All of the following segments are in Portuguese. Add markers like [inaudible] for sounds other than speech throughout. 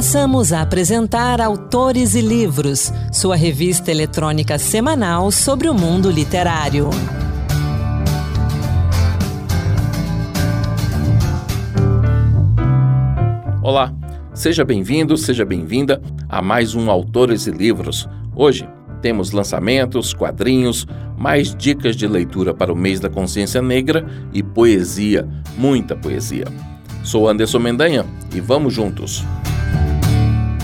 Passamos a apresentar Autores e Livros, sua revista eletrônica semanal sobre o mundo literário. Olá, seja bem-vindo, seja bem-vinda a mais um Autores e Livros. Hoje temos lançamentos, quadrinhos, mais dicas de leitura para o mês da consciência negra e poesia, muita poesia. Sou Anderson Mendanha e vamos juntos.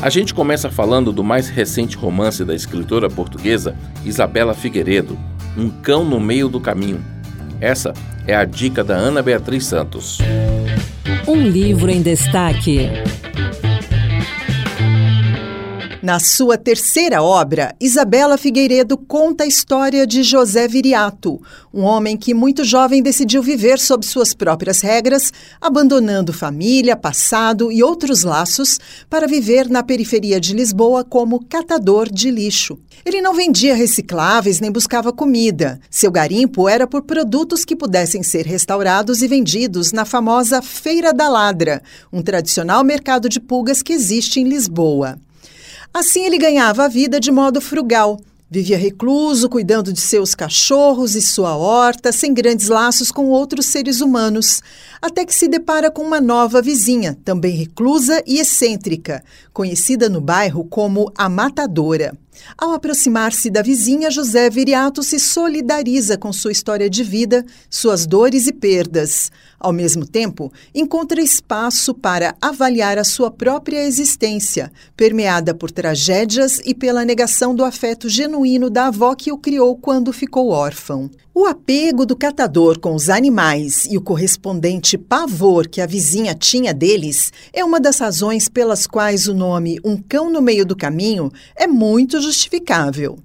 A gente começa falando do mais recente romance da escritora portuguesa Isabela Figueiredo, Um Cão no Meio do Caminho. Essa é a dica da Ana Beatriz Santos. Um livro em destaque. Na sua terceira obra, Isabela Figueiredo conta a história de José Viriato, um homem que muito jovem decidiu viver sob suas próprias regras, abandonando família, passado e outros laços para viver na periferia de Lisboa como catador de lixo. Ele não vendia recicláveis nem buscava comida. Seu garimpo era por produtos que pudessem ser restaurados e vendidos na famosa Feira da Ladra, um tradicional mercado de pulgas que existe em Lisboa. Assim ele ganhava a vida de modo frugal. Vivia recluso, cuidando de seus cachorros e sua horta, sem grandes laços com outros seres humanos, até que se depara com uma nova vizinha, também reclusa e excêntrica, conhecida no bairro como a Matadora. Ao aproximar-se da vizinha, José Viriato se solidariza com sua história de vida, suas dores e perdas. Ao mesmo tempo, encontra espaço para avaliar a sua própria existência, permeada por tragédias e pela negação do afeto genuíno da avó que o criou quando ficou órfão. O apego do catador com os animais e o correspondente pavor que a vizinha tinha deles é uma das razões pelas quais o nome Um Cão no Meio do Caminho é muito justificável.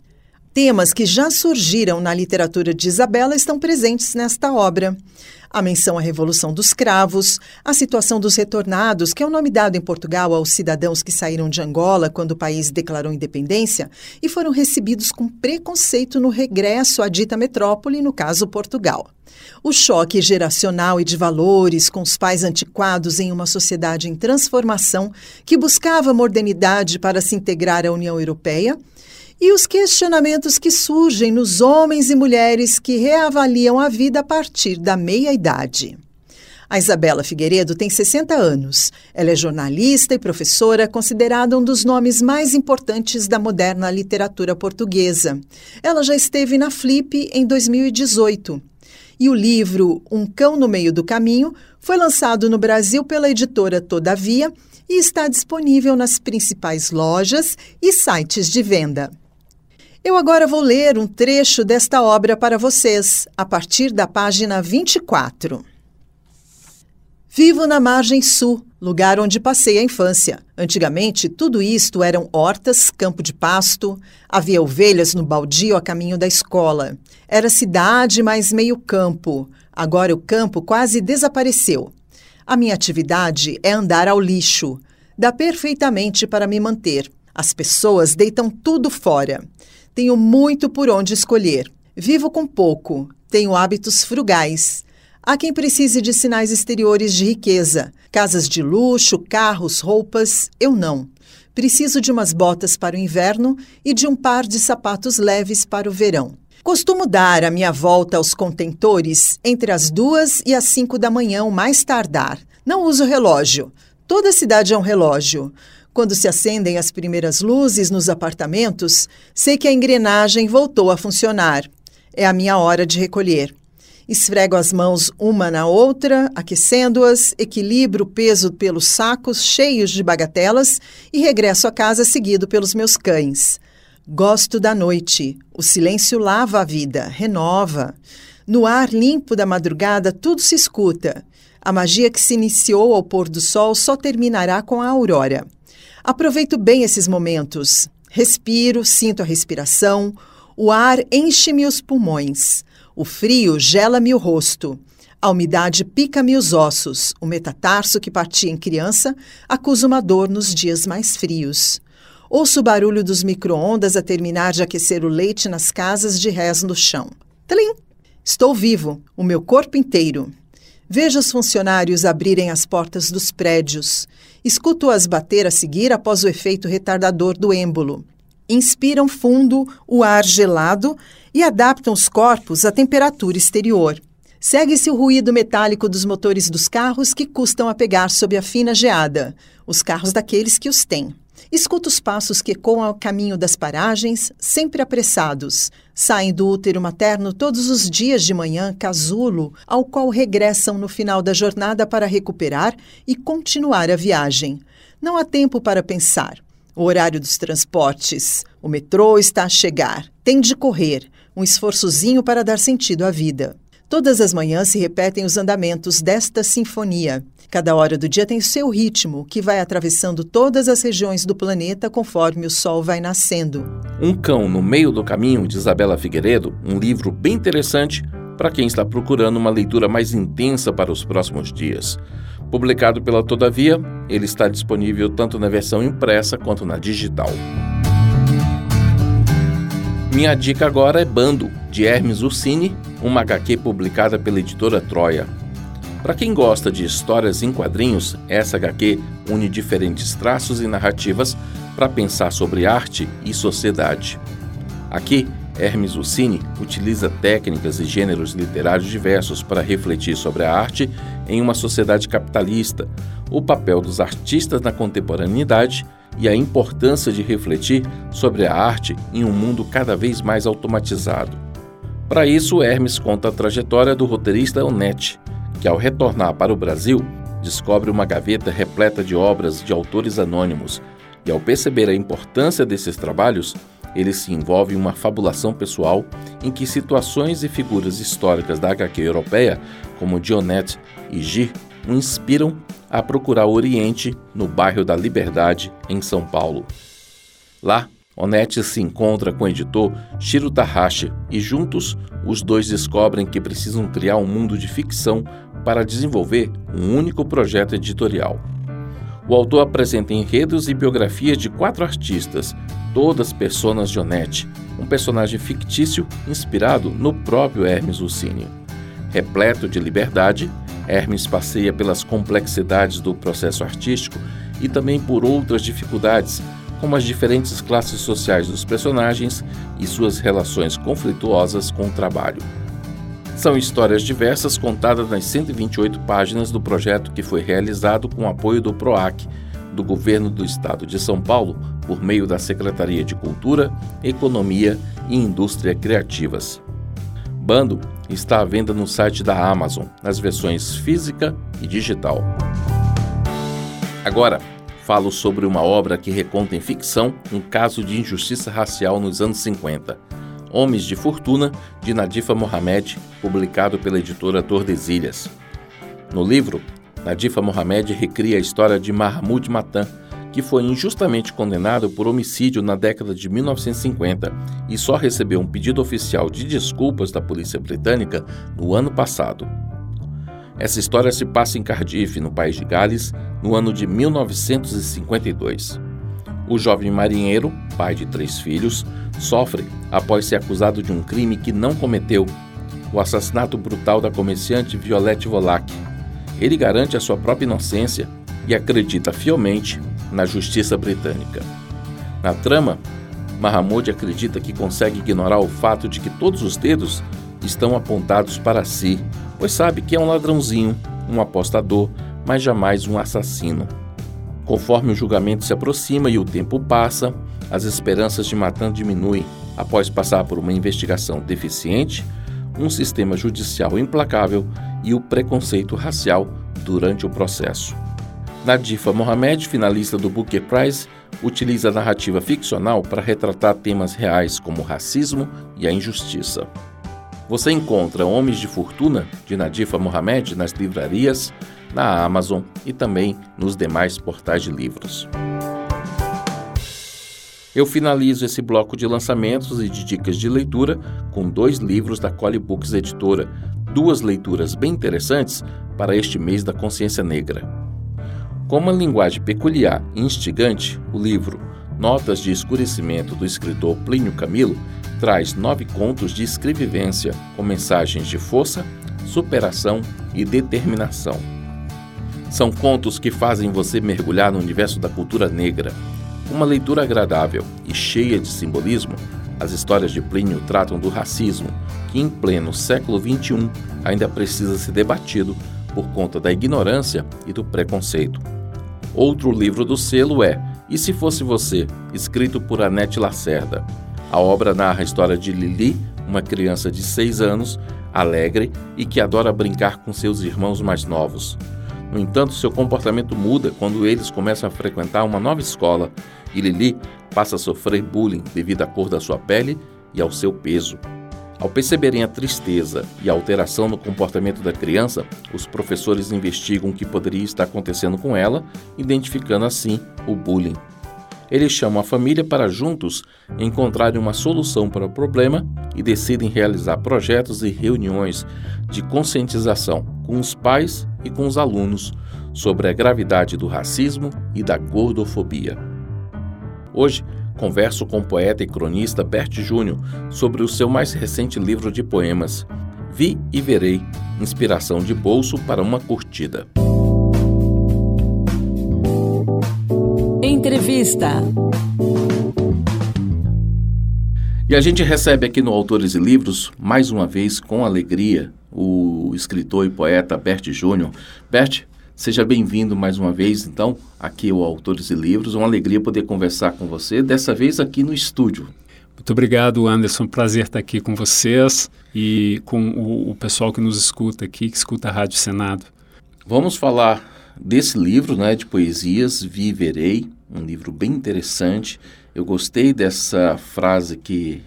Temas que já surgiram na literatura de Isabela estão presentes nesta obra a menção à Revolução dos Cravos, a situação dos retornados, que é o nome dado em Portugal aos cidadãos que saíram de Angola quando o país declarou independência e foram recebidos com preconceito no regresso à dita metrópole, no caso Portugal. O choque geracional e de valores com os pais antiquados em uma sociedade em transformação que buscava modernidade para se integrar à União Europeia e os questionamentos que surgem nos homens e mulheres que reavaliam a vida a partir da meia-idade. A Isabela Figueiredo tem 60 anos. Ela é jornalista e professora, considerada um dos nomes mais importantes da moderna literatura portuguesa. Ela já esteve na Flip em 2018. E o livro Um Cão no Meio do Caminho foi lançado no Brasil pela editora Todavia e está disponível nas principais lojas e sites de venda. Eu agora vou ler um trecho desta obra para vocês, a partir da página 24. Vivo na margem sul, lugar onde passei a infância. Antigamente, tudo isto eram hortas, campo de pasto, havia ovelhas no baldio a caminho da escola. Era cidade, mas meio campo. Agora o campo quase desapareceu. A minha atividade é andar ao lixo. Dá perfeitamente para me manter. As pessoas deitam tudo fora. Tenho muito por onde escolher. Vivo com pouco. Tenho hábitos frugais. Há quem precise de sinais exteriores de riqueza, casas de luxo, carros, roupas. Eu não. Preciso de umas botas para o inverno e de um par de sapatos leves para o verão. Costumo dar a minha volta aos contentores entre as duas e as cinco da manhã, mais tardar. Não uso relógio. Toda cidade é um relógio. Quando se acendem as primeiras luzes nos apartamentos, sei que a engrenagem voltou a funcionar. É a minha hora de recolher. Esfrego as mãos uma na outra, aquecendo-as, equilibro o peso pelos sacos cheios de bagatelas e regresso a casa seguido pelos meus cães. Gosto da noite. O silêncio lava a vida, renova. No ar limpo da madrugada, tudo se escuta. A magia que se iniciou ao pôr do sol só terminará com a aurora. Aproveito bem esses momentos. Respiro, sinto a respiração, o ar enche-me os pulmões. O frio gela-me o rosto. A umidade pica-me os ossos. O metatarso que partia em criança acusa uma dor nos dias mais frios. Ouço o barulho dos micro-ondas a terminar de aquecer o leite nas casas de rés no chão. Tlim! Estou vivo, o meu corpo inteiro. Vejo os funcionários abrirem as portas dos prédios. Escuto-as bater a seguir após o efeito retardador do êmbolo. Inspiram fundo o ar gelado e adaptam os corpos à temperatura exterior. Segue-se o ruído metálico dos motores dos carros que custam a pegar sob a fina geada, os carros daqueles que os têm. Escuta os passos que ecoam ao caminho das paragens, sempre apressados. Saem do útero materno todos os dias de manhã casulo, ao qual regressam no final da jornada para recuperar e continuar a viagem. Não há tempo para pensar. O horário dos transportes. O metrô está a chegar. Tem de correr. Um esforçozinho para dar sentido à vida. Todas as manhãs se repetem os andamentos desta sinfonia. Cada hora do dia tem seu ritmo, que vai atravessando todas as regiões do planeta conforme o sol vai nascendo. Um Cão no Meio do Caminho, de Isabela Figueiredo, um livro bem interessante para quem está procurando uma leitura mais intensa para os próximos dias. Publicado pela Todavia, ele está disponível tanto na versão impressa quanto na digital. Minha dica agora é Bando, de Hermes Ursini, uma HQ publicada pela editora Troia. Para quem gosta de histórias em quadrinhos, essa HQ une diferentes traços e narrativas para pensar sobre arte e sociedade. Aqui, Hermes Uccini utiliza técnicas e gêneros literários diversos para refletir sobre a arte em uma sociedade capitalista, o papel dos artistas na contemporaneidade e a importância de refletir sobre a arte em um mundo cada vez mais automatizado. Para isso, Hermes conta a trajetória do roteirista Onete, que, ao retornar para o Brasil, descobre uma gaveta repleta de obras de autores anônimos e, ao perceber a importância desses trabalhos, ele se envolve em uma fabulação pessoal em que situações e figuras históricas da HQ europeia, como Dionete e Gir, o inspiram a procurar o Oriente no bairro da Liberdade, em São Paulo. Lá, Onete se encontra com o editor Shiro Tahashi e juntos os dois descobrem que precisam criar um mundo de ficção para desenvolver um único projeto editorial. O autor apresenta enredos e biografias de quatro artistas, todas personas de Onete, um personagem fictício inspirado no próprio Hermes Ursini. Repleto de liberdade, Hermes passeia pelas complexidades do processo artístico e também por outras dificuldades, como as diferentes classes sociais dos personagens e suas relações conflituosas com o trabalho. São histórias diversas contadas nas 128 páginas do projeto que foi realizado com o apoio do PROAC, do Governo do Estado de São Paulo, por meio da Secretaria de Cultura, Economia e Indústria Criativas. Bando está à venda no site da Amazon, nas versões física e digital. Agora, falo sobre uma obra que reconta em ficção um caso de injustiça racial nos anos 50 Homens de Fortuna, de Nadifa Mohamed, publicado pela editora Tordesilhas. No livro, Nadifa Mohamed recria a história de Mahmoud Matan, que foi injustamente condenado por homicídio na década de 1950 e só recebeu um pedido oficial de desculpas da polícia britânica no ano passado. Essa história se passa em Cardiff, no país de Gales, no ano de 1952. O jovem marinheiro, pai de três filhos, sofre após ser acusado de um crime que não cometeu, o assassinato brutal da comerciante Violette Volac. Ele garante a sua própria inocência e acredita fielmente na justiça britânica. Na trama, Mahamud acredita que consegue ignorar o fato de que todos os dedos estão apontados para si, pois sabe que é um ladrãozinho, um apostador, mas jamais um assassino. Conforme o julgamento se aproxima e o tempo passa, as esperanças de Matan diminuem após passar por uma investigação deficiente, um sistema judicial implacável e o preconceito racial durante o processo. Nadifa Mohamed, finalista do Booker Prize, utiliza a narrativa ficcional para retratar temas reais como o racismo e a injustiça. Você encontra Homens de Fortuna, de Nadifa Mohamed, nas livrarias, na Amazon e também nos demais portais de livros. Eu finalizo esse bloco de lançamentos e de dicas de leitura com dois livros da Cole Books Editora, duas leituras bem interessantes para este mês da consciência negra. Com uma linguagem peculiar e instigante, o livro Notas de Escurecimento do escritor Plínio Camilo traz nove contos de escrevivência com mensagens de força, superação e determinação. São contos que fazem você mergulhar no universo da cultura negra. Uma leitura agradável e cheia de simbolismo, as histórias de Plínio tratam do racismo, que em pleno século XXI ainda precisa ser debatido por conta da ignorância e do preconceito. Outro livro do selo é E Se Fosse Você, escrito por Anete Lacerda. A obra narra a história de Lili, uma criança de 6 anos, alegre e que adora brincar com seus irmãos mais novos. No entanto, seu comportamento muda quando eles começam a frequentar uma nova escola e Lili passa a sofrer bullying devido à cor da sua pele e ao seu peso. Ao perceberem a tristeza e a alteração no comportamento da criança, os professores investigam o que poderia estar acontecendo com ela, identificando assim o bullying. Eles chamam a família para juntos encontrarem uma solução para o problema e decidem realizar projetos e reuniões de conscientização com os pais e com os alunos sobre a gravidade do racismo e da gordofobia. Hoje, converso com o poeta e cronista Bert Júnior sobre o seu mais recente livro de poemas, Vi e Verei Inspiração de Bolso para uma Curtida. Entrevista. E a gente recebe aqui no Autores e Livros, mais uma vez, com alegria, o escritor e poeta Bert Júnior. Bert, seja bem-vindo mais uma vez, então, aqui ao Autores e Livros. Uma alegria poder conversar com você, dessa vez aqui no estúdio. Muito obrigado, Anderson. Prazer estar aqui com vocês e com o, o pessoal que nos escuta aqui, que escuta a Rádio Senado. Vamos falar desse livro né, de poesias, Viverei, um livro bem interessante. Eu gostei dessa frase que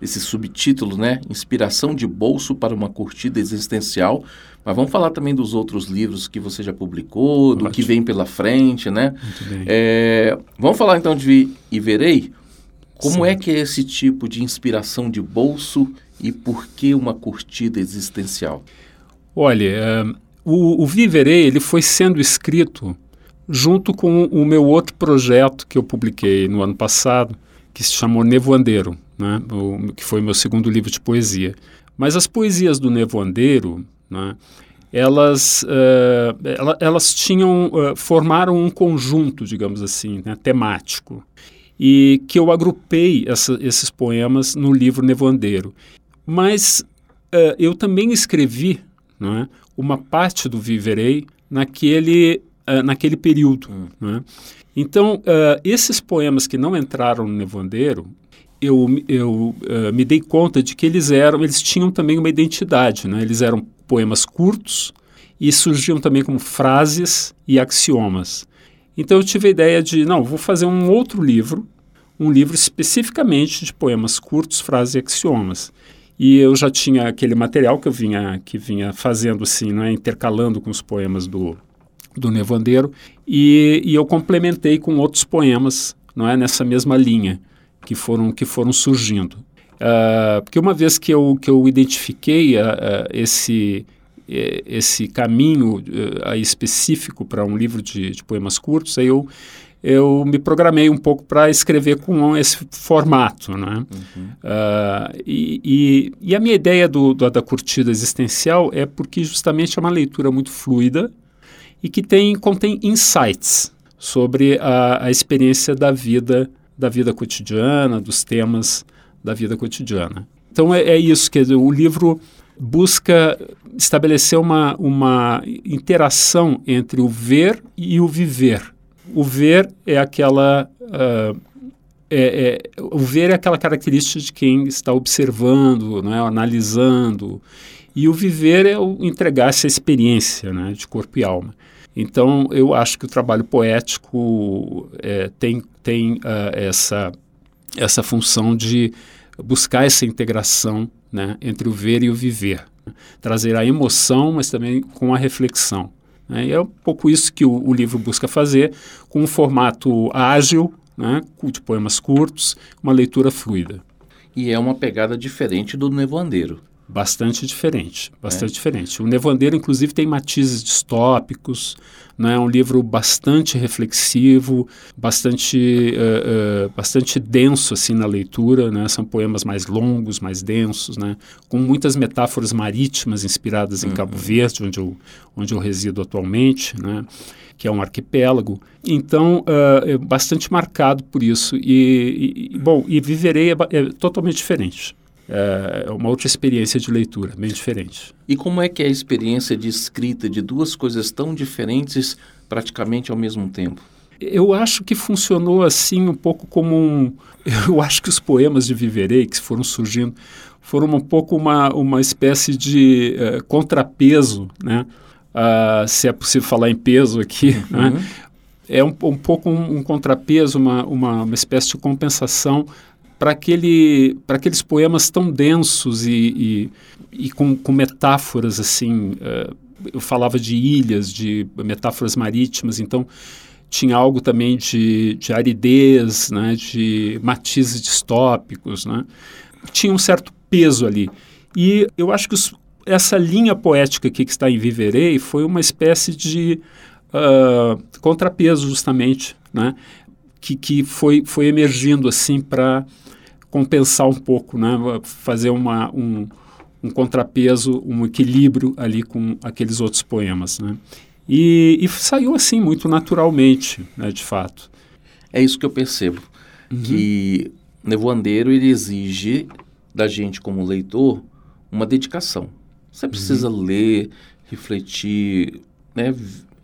desse subtítulo, né? Inspiração de bolso para uma curtida existencial. Mas vamos falar também dos outros livros que você já publicou, do que vem pela frente, né? Muito bem. É, vamos falar então de E Verei. Como Sim. é que é esse tipo de inspiração de bolso e por que uma curtida existencial? Olha, eh, o, o Viverei ele foi sendo escrito junto com o meu outro projeto que eu publiquei no ano passado, que se chamou Nevoandeiro, né? o, que foi meu segundo livro de poesia. Mas as poesias do Nevoandeiro, né? elas, eh, ela- elas tinham, eh, formaram um conjunto, digamos assim, né? temático, e que eu agrupei essa- esses poemas no livro Nevoandeiro. Mas eh, eu também escrevi não é, uma parte do Viverei naquele, eh, naquele período. não é. Então, eh, esses poemas que não entraram no Nevoandeiro, eu, eu eh, me dei conta de que eles eram, eles tinham também uma identidade, né? Eles eram poemas curtos e surgiam também como frases e axiomas. Então eu tive a ideia de, não, vou fazer um outro livro, um livro especificamente de poemas curtos, frases e axiomas. E eu já tinha aquele material que eu vinha que vinha fazendo assim, né, intercalando com os poemas do do Nevandeiro e, e eu complementei com outros poemas, não é nessa mesma linha que foram que foram surgindo. Ah, porque uma vez que eu que eu identifiquei ah, ah, esse eh, esse caminho eh, específico para um livro de, de poemas curtos, aí eu eu me programei um pouco para escrever com esse formato, né? Ah, e, e, e a minha ideia do, do- da curtida existencial é porque justamente é uma leitura muito fluida e que tem, contém insights sobre a, a experiência da vida, da vida cotidiana, dos temas da vida cotidiana. Então é, é isso, quer dizer, o livro busca estabelecer uma, uma interação entre o ver e o viver. O ver é aquela ah, é, é, o ver é aquela característica de quem está observando, né, analisando, e o viver é o entregar essa experiência né, de corpo e alma. Então, eu acho que o trabalho poético é, tem, tem ah, essa, essa função de buscar essa integração né, entre o ver e o viver. Trazer a emoção, mas também com a reflexão. né. E é um pouco isso que o, o livro busca fazer, com um formato ágil, né, de poemas curtos, uma leitura fluida. E é uma pegada diferente do Nevoandeiro. Bastante diferente, bastante é. diferente. O Nevandeiro, inclusive, tem matizes distópicos, né? é um livro bastante reflexivo, bastante, uh, uh, bastante denso assim na leitura, né? são poemas mais longos, mais densos, né? com muitas metáforas marítimas inspiradas em uhum. Cabo Verde, onde eu, onde eu resido atualmente, né? que é um arquipélago. Então, uh, é bastante marcado por isso. E, e bom, e Viverei é, é totalmente diferente é uma outra experiência de leitura, bem diferente. E como é que é a experiência de escrita de duas coisas tão diferentes praticamente ao mesmo tempo? Eu acho que funcionou assim um pouco como um. [laughs] Eu acho que os poemas de Viverei que foram surgindo foram um pouco uma, uma espécie de uh, contrapeso, né? Uh, se é possível falar em peso aqui, uhum. né? é um, um pouco um, um contrapeso, uma, uma, uma espécie de compensação para aquele, aqueles poemas tão densos e, e, e com, com, metáforas assim. Uh, eu falava de ilhas, de metáforas marítimas, então tinha algo também de, de aridez, né, de matizes distópicos, né? tinha um certo peso ali. E eu acho que os, essa linha poética aqui que está em Viverei foi uma espécie de uh, contrapeso justamente, né? que, que foi, foi emergindo assim para compensar um pouco, né? fazer uma, um, um contrapeso, um equilíbrio ali com aqueles outros poemas. Né? E, e saiu assim muito naturalmente, né, de fato. É isso que eu percebo, uhum. que Nevoandeiro ele exige da gente como leitor uma dedicação. Você precisa uhum. ler, refletir, né?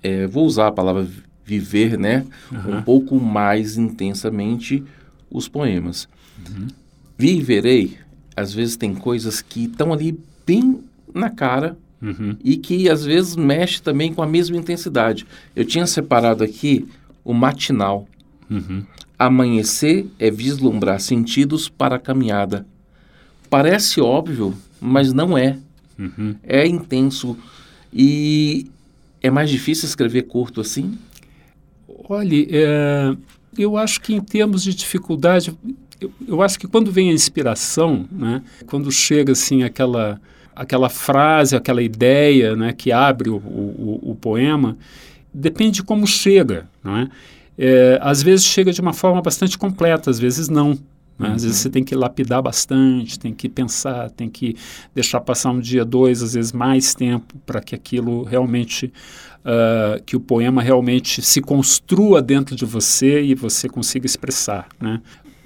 É, vou usar a palavra viver, né? Uhum. Um pouco mais intensamente os poemas. Uhum. Viverei, às vezes tem coisas que estão ali bem na cara uhum. e que às vezes mexe também com a mesma intensidade. Eu tinha separado aqui o matinal. Uhum. Amanhecer é vislumbrar sentidos para a caminhada. Parece óbvio, mas não é. Uhum. É intenso. E é mais difícil escrever curto assim? Olha, é, eu acho que em termos de dificuldade, eu, eu acho que quando vem a inspiração, né, quando chega assim aquela aquela frase, aquela ideia né, que abre o, o, o poema, depende de como chega. Não é? é? às vezes chega de uma forma bastante completa, às vezes não. Né? Às vezes uhum. você tem que lapidar bastante, tem que pensar, tem que deixar passar um dia, dois, às vezes mais tempo para que aquilo realmente, uh, que o poema realmente se construa dentro de você e você consiga expressar. Né?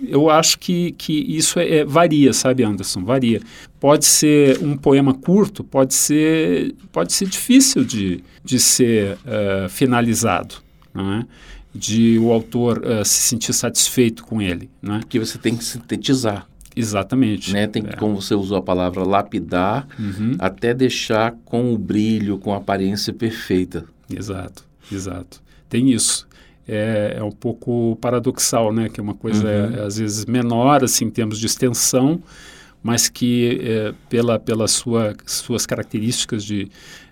Eu acho que, que isso é, é, varia, sabe, Anderson? Varia. Pode ser um poema curto, pode ser, pode ser difícil de, de ser uh, finalizado, não é? de o autor uh, se sentir satisfeito com ele. Não é? Que você tem que sintetizar. Exatamente. Né? Tem, é. Como você usou a palavra lapidar, uhum. até deixar com o brilho, com a aparência perfeita. Exato, exato. Tem isso é, é um pouco paradoxal, né? Que é uma coisa, uhum. é, às vezes, menor, assim, em termos de extensão, mas que, é, pela, pelas sua, suas características de,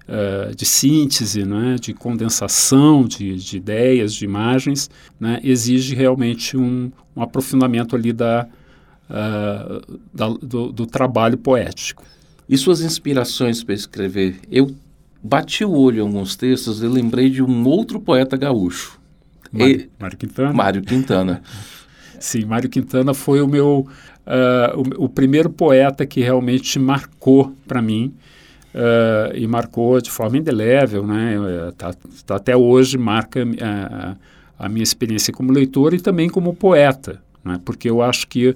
uh, de síntese, né? de condensação de, de ideias, de imagens, né? exige realmente um, um aprofundamento ali da, uh, da do, do trabalho poético. E suas inspirações para escrever? Eu bati o olho em alguns textos e lembrei de um outro poeta gaúcho, Mário, Mário Quintana. Mário Quintana. [laughs] Sim, Mário Quintana foi o meu uh, o, o, primeiro poeta que realmente marcou para mim uh, e marcou de forma indelével, né? Tá, tá até hoje marca uh, a minha experiência como leitor e também como poeta, né? Porque eu acho que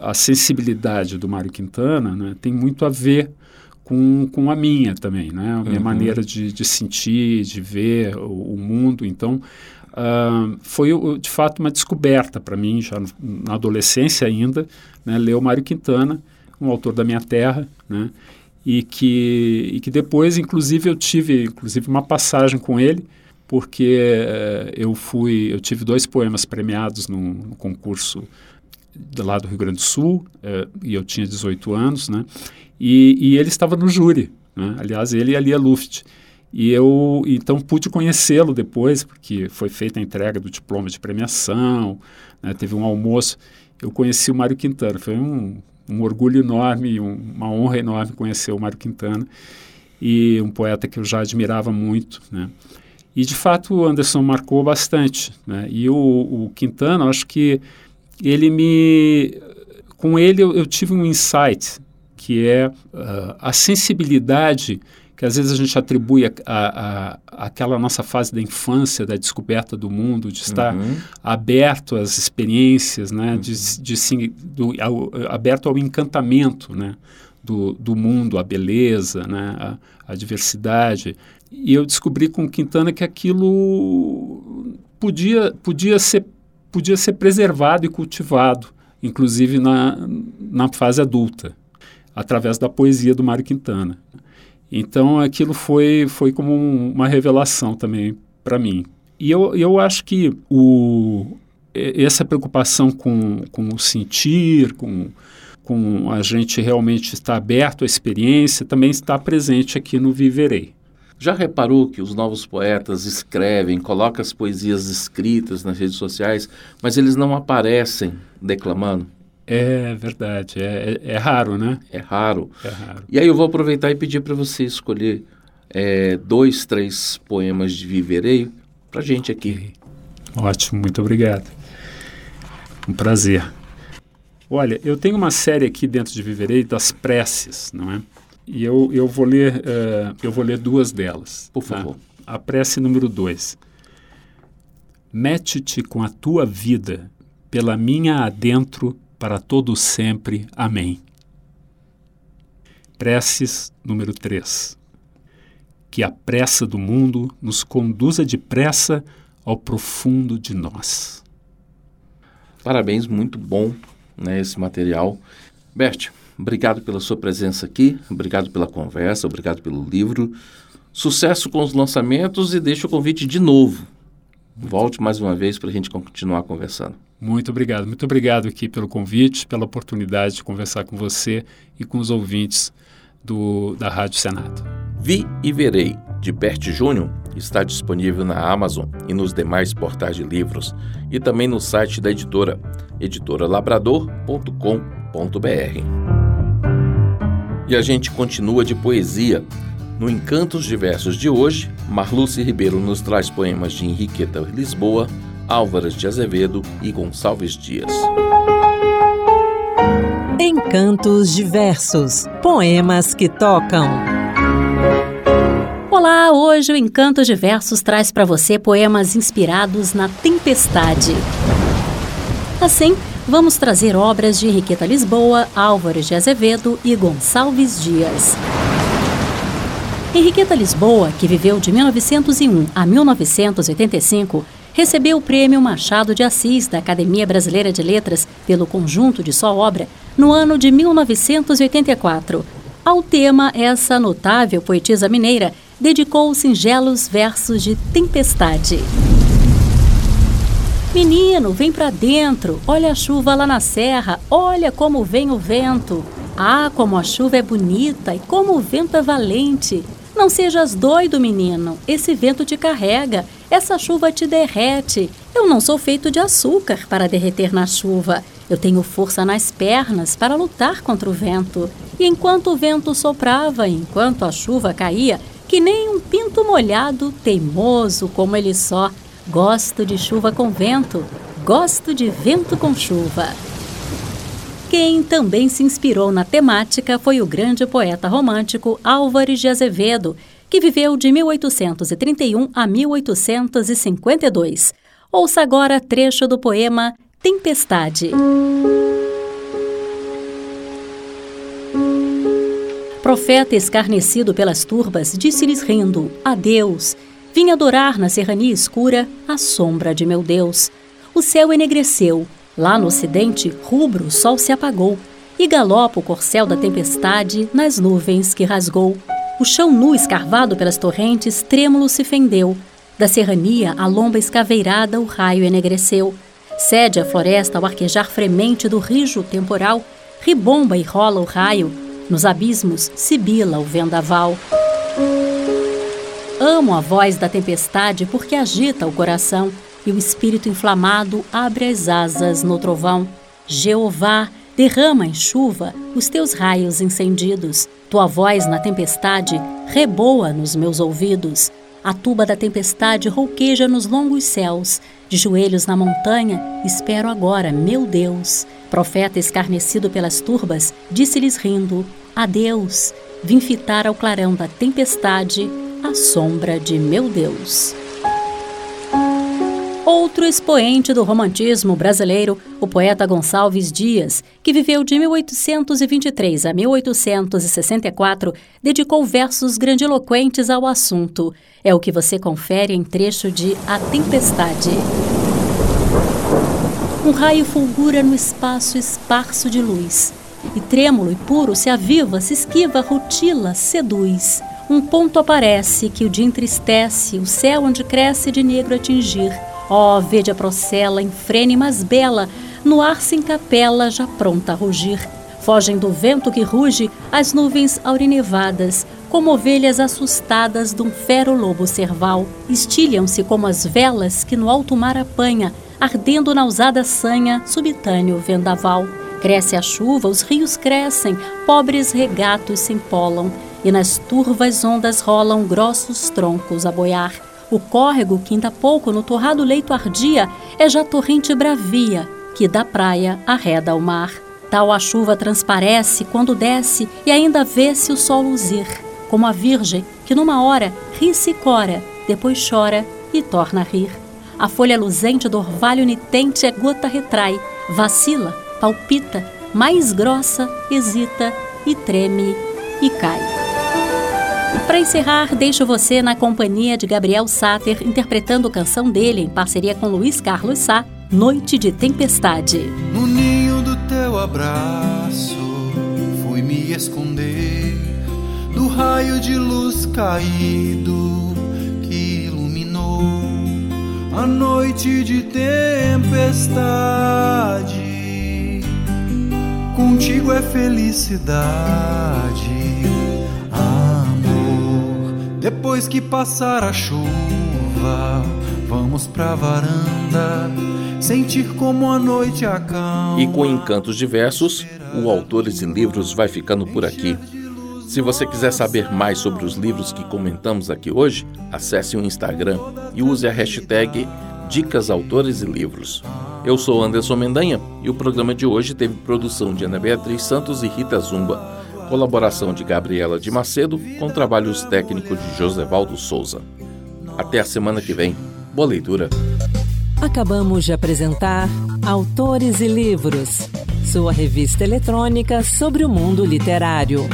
a sensibilidade do Mário Quintana né, tem muito a ver com, com a minha também, né? A minha uhum. maneira de, de sentir, de ver o, o mundo. Então, uh, foi de fato uma descoberta para mim, já na adolescência ainda, né? ler o Mário Quintana, um autor da minha terra, né? E que, e que depois, inclusive, eu tive inclusive uma passagem com ele, porque uh, eu fui, eu tive dois poemas premiados no, no concurso lá do Rio Grande do Sul, uh, e eu tinha 18 anos, né? E, e ele estava no júri, né? aliás, ele e a Lia Luft. E eu, então, pude conhecê-lo depois, porque foi feita a entrega do diploma de premiação, né? teve um almoço. Eu conheci o Mário Quintana, foi um, um orgulho enorme, um, uma honra enorme conhecer o Mário Quintana e um poeta que eu já admirava muito, né? E de fato o Anderson marcou bastante, né? E o, o Quintana, acho que ele me, com ele eu, eu tive um insight que é uh, a sensibilidade que às vezes a gente atribui a, a, a, aquela nossa fase da infância, da descoberta do mundo, de estar uhum. aberto às experiências, né, uhum. de, de, sim, do, ao, aberto ao encantamento, né, do, do mundo, à beleza, né, à, diversidade. E eu descobri com Quintana que aquilo podia, podia, ser, podia ser preservado e cultivado, inclusive na, na fase adulta, através da poesia do Mário Quintana. Então aquilo foi, foi como um, uma revelação também para mim. E eu, eu acho que o, essa preocupação com, com o sentir, com, com a gente realmente estar aberto à experiência, também está presente aqui no Viverei. Já reparou que os novos poetas escrevem, colocam as poesias escritas nas redes sociais, mas eles não aparecem declamando? É verdade, é, é, é, raro, né? É raro. É raro. E aí eu vou aproveitar e pedir para você escolher é, dois, três poemas de Viverei para gente aqui. Ótimo, muito obrigado. Um prazer. Olha, eu tenho uma série aqui dentro de Viverei das preces, não é? E eu, eu, vou, ler, uh, eu vou ler duas delas. Por tá? favor. Tá? A prece número dois. Mete-te com a tua vida pela minha adentro para todo sempre. Amém. Preces número 3. Que a pressa do mundo nos conduza depressa ao profundo de nós. Parabéns, muito bom né, esse material. Bert, obrigado pela sua presença aqui, obrigado pela conversa, obrigado pelo livro. Sucesso com os lançamentos e deixo o convite de novo. Volte mais uma vez para a gente continuar conversando. Muito obrigado. Muito obrigado aqui pelo convite, pela oportunidade de conversar com você e com os ouvintes do, da Rádio Senado. Vi e Verei, de Bert Júnior, está disponível na Amazon e nos demais portais de livros e também no site da editora, editoralabrador.com.br. E a gente continua de poesia. No Encantos Diversos de hoje, Marluce Ribeiro nos traz poemas de Henriqueta Lisboa, Álvares de Azevedo e Gonçalves Dias. Encantos diversos, poemas que tocam. Olá, hoje o Encantos Diversos traz para você poemas inspirados na tempestade. Assim, vamos trazer obras de Henriqueta Lisboa, Álvares de Azevedo e Gonçalves Dias. Henriqueta Lisboa, que viveu de 1901 a 1985, recebeu o Prêmio Machado de Assis da Academia Brasileira de Letras pelo conjunto de sua obra no ano de 1984. Ao tema, essa notável poetisa mineira dedicou singelos versos de tempestade. Menino, vem pra dentro, olha a chuva lá na serra, olha como vem o vento. Ah, como a chuva é bonita e como o vento é valente. Não sejas doido, menino. Esse vento te carrega, essa chuva te derrete. Eu não sou feito de açúcar para derreter na chuva. Eu tenho força nas pernas para lutar contra o vento. E enquanto o vento soprava, enquanto a chuva caía, que nem um pinto molhado, teimoso como ele só, gosto de chuva com vento, gosto de vento com chuva. Quem também se inspirou na temática foi o grande poeta romântico Álvares de Azevedo, que viveu de 1831 a 1852. Ouça agora trecho do poema Tempestade. Profeta escarnecido pelas turbas, disse-lhes rindo: Adeus. Vim adorar na serrania escura a sombra de meu Deus. O céu enegreceu, Lá no ocidente, rubro, o sol se apagou e galopa o corcel da tempestade nas nuvens que rasgou. O chão nu escarvado pelas torrentes, trêmulo se fendeu. Da serrania, a lomba escaveirada, o raio enegreceu. Cede a floresta ao arquejar fremente do rijo temporal, ribomba e rola o raio, nos abismos sibila o vendaval. Amo a voz da tempestade porque agita o coração e o espírito inflamado abre as asas no trovão. Jeová, Derrama em chuva os teus raios encendidos. Tua voz na tempestade reboa nos meus ouvidos. A tuba da tempestade rouqueja nos longos céus. De joelhos na montanha, espero agora, meu Deus. Profeta escarnecido pelas turbas, disse-lhes rindo: Adeus. Vim fitar ao clarão da tempestade a sombra de meu Deus. Outro expoente do romantismo brasileiro, o poeta Gonçalves Dias, que viveu de 1823 a 1864, dedicou versos grandiloquentes ao assunto. É o que você confere em trecho de A Tempestade. Um raio fulgura no espaço esparso de luz, e trêmulo e puro se aviva, se esquiva, rutila, seduz. Um ponto aparece que o dia entristece, o céu onde cresce de negro atingir Ó, oh, vede a procela, enfrene, mas bela, no ar se encapela, já pronta a rugir. Fogem do vento que ruge as nuvens aurinevadas, como ovelhas assustadas de um fero lobo cerval. Estilham-se como as velas que no alto mar apanha, ardendo na usada sanha, subitâneo vendaval. Cresce a chuva, os rios crescem, pobres regatos se empolam, e nas turvas ondas rolam grossos troncos a boiar. O córrego que ainda pouco no torrado leito ardia é já torrente bravia, que da praia arreda ao mar. Tal a chuva transparece quando desce e ainda vê-se o sol luzir, como a virgem que numa hora ri-se e cora, depois chora e torna a rir. A folha luzente do orvalho nitente é gota retrai, vacila, palpita, mais grossa, hesita e treme e cai. Para encerrar, deixo você na companhia de Gabriel Sater interpretando canção dele em parceria com Luiz Carlos Sá, Noite de Tempestade. No ninho do teu abraço, fui me esconder do raio de luz caído que iluminou a noite de tempestade. Contigo é felicidade depois que passar a chuva, vamos pra varanda, sentir como a noite acalma. E com encantos diversos, o Autores e Livros vai ficando por aqui. Se você quiser saber mais sobre os livros que comentamos aqui hoje, acesse o Instagram e use a hashtag Dicas Autores e Livros. Eu sou Anderson Mendanha e o programa de hoje teve produção de Ana Beatriz Santos e Rita Zumba colaboração de Gabriela de Macedo, com trabalhos técnicos de Josevaldo Souza. Até a semana que vem. Boa leitura. Acabamos de apresentar Autores e Livros, sua revista eletrônica sobre o mundo literário.